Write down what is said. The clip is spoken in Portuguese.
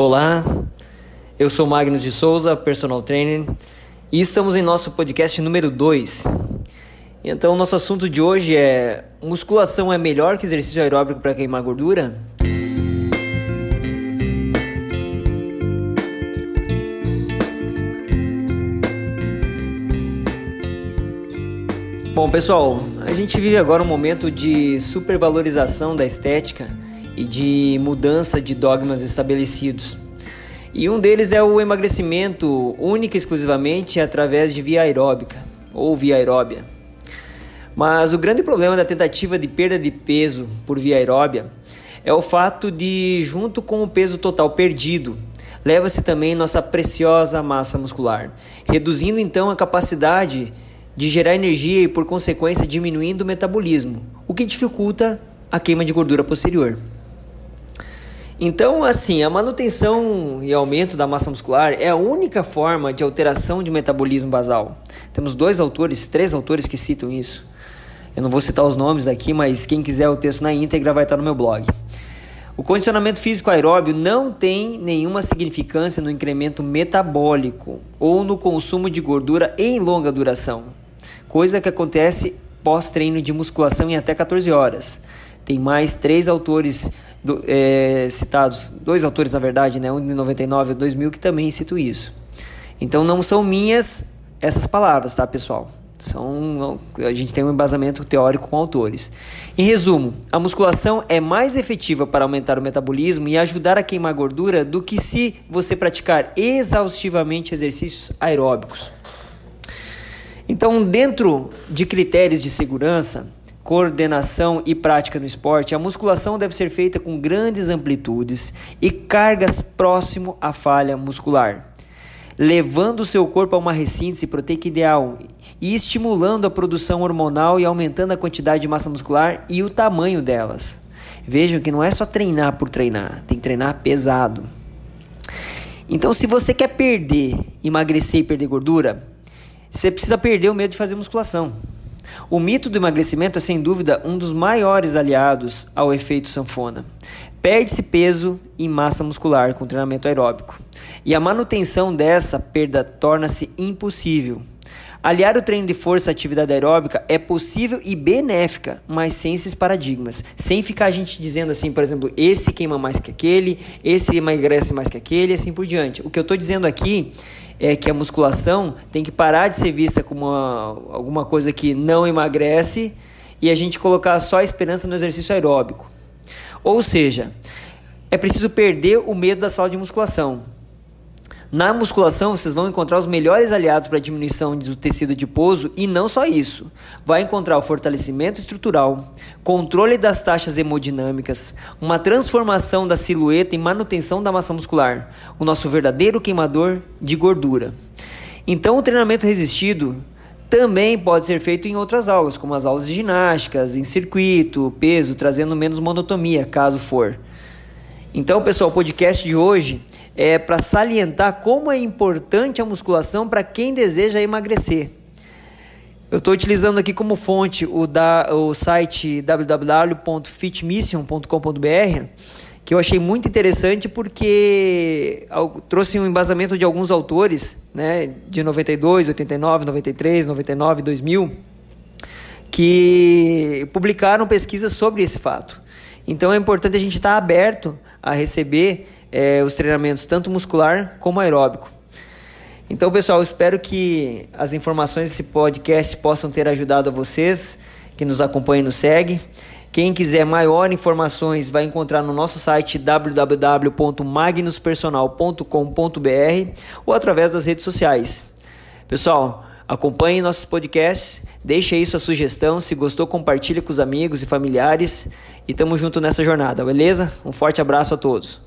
Olá, eu sou Magnus de Souza, personal trainer, e estamos em nosso podcast número 2. Então, nosso assunto de hoje é: musculação é melhor que exercício aeróbico para queimar gordura? Bom, pessoal, a gente vive agora um momento de supervalorização da estética e de mudança de dogmas estabelecidos. E um deles é o emagrecimento única e exclusivamente através de via aeróbica ou via aeróbia. Mas o grande problema da tentativa de perda de peso por via aeróbia é o fato de, junto com o peso total perdido, leva-se também nossa preciosa massa muscular, reduzindo então a capacidade de gerar energia e, por consequência, diminuindo o metabolismo, o que dificulta a queima de gordura posterior. Então, assim, a manutenção e aumento da massa muscular é a única forma de alteração de metabolismo basal. Temos dois autores, três autores que citam isso. Eu não vou citar os nomes aqui, mas quem quiser o texto na íntegra vai estar no meu blog. O condicionamento físico aeróbio não tem nenhuma significância no incremento metabólico ou no consumo de gordura em longa duração, coisa que acontece pós-treino de musculação em até 14 horas. Tem mais três autores do, é, citados, dois autores na verdade, né, um de 99 e 2000 que também citam isso. Então não são minhas essas palavras, tá, pessoal? São, a gente tem um embasamento teórico com autores. Em resumo, a musculação é mais efetiva para aumentar o metabolismo e ajudar a queimar gordura do que se você praticar exaustivamente exercícios aeróbicos. Então, dentro de critérios de segurança, coordenação e prática no esporte, a musculação deve ser feita com grandes amplitudes e cargas próximo à falha muscular, levando o seu corpo a uma ressíntese proteica ideal e estimulando a produção hormonal e aumentando a quantidade de massa muscular e o tamanho delas. Vejam que não é só treinar por treinar, tem que treinar pesado. Então, se você quer perder, emagrecer e perder gordura, você precisa perder o medo de fazer musculação. O mito do emagrecimento é sem dúvida um dos maiores aliados ao efeito sanfona. Perde-se peso e massa muscular com treinamento aeróbico, e a manutenção dessa perda torna-se impossível. Aliar o treino de força à atividade aeróbica é possível e benéfica, mas sem esses paradigmas. Sem ficar a gente dizendo assim, por exemplo, esse queima mais que aquele, esse emagrece mais que aquele e assim por diante. O que eu estou dizendo aqui é que a musculação tem que parar de ser vista como uma, alguma coisa que não emagrece e a gente colocar só a esperança no exercício aeróbico. Ou seja, é preciso perder o medo da sala de musculação. Na musculação, vocês vão encontrar os melhores aliados para a diminuição do tecido adiposo e não só isso. Vai encontrar o fortalecimento estrutural, controle das taxas hemodinâmicas, uma transformação da silhueta e manutenção da massa muscular, o nosso verdadeiro queimador de gordura. Então, o treinamento resistido também pode ser feito em outras aulas, como as aulas de ginásticas, em circuito, peso, trazendo menos monotonia, caso for. Então, pessoal, o podcast de hoje é para salientar como é importante a musculação para quem deseja emagrecer. Eu estou utilizando aqui como fonte o, da, o site www.fitmission.com.br, que eu achei muito interessante porque trouxe um embasamento de alguns autores, né, de 92, 89, 93, 99, 2000, que publicaram pesquisas sobre esse fato. Então é importante a gente estar tá aberto a receber é, os treinamentos tanto muscular como aeróbico. Então, pessoal, espero que as informações desse podcast possam ter ajudado a vocês que nos acompanham e nos seguem. Quem quiser maior informações vai encontrar no nosso site www.magnuspersonal.com.br ou através das redes sociais. Pessoal, acompanhe nossos podcasts, deixe aí sua sugestão, se gostou compartilhe com os amigos e familiares e tamo junto nessa jornada, beleza? Um forte abraço a todos.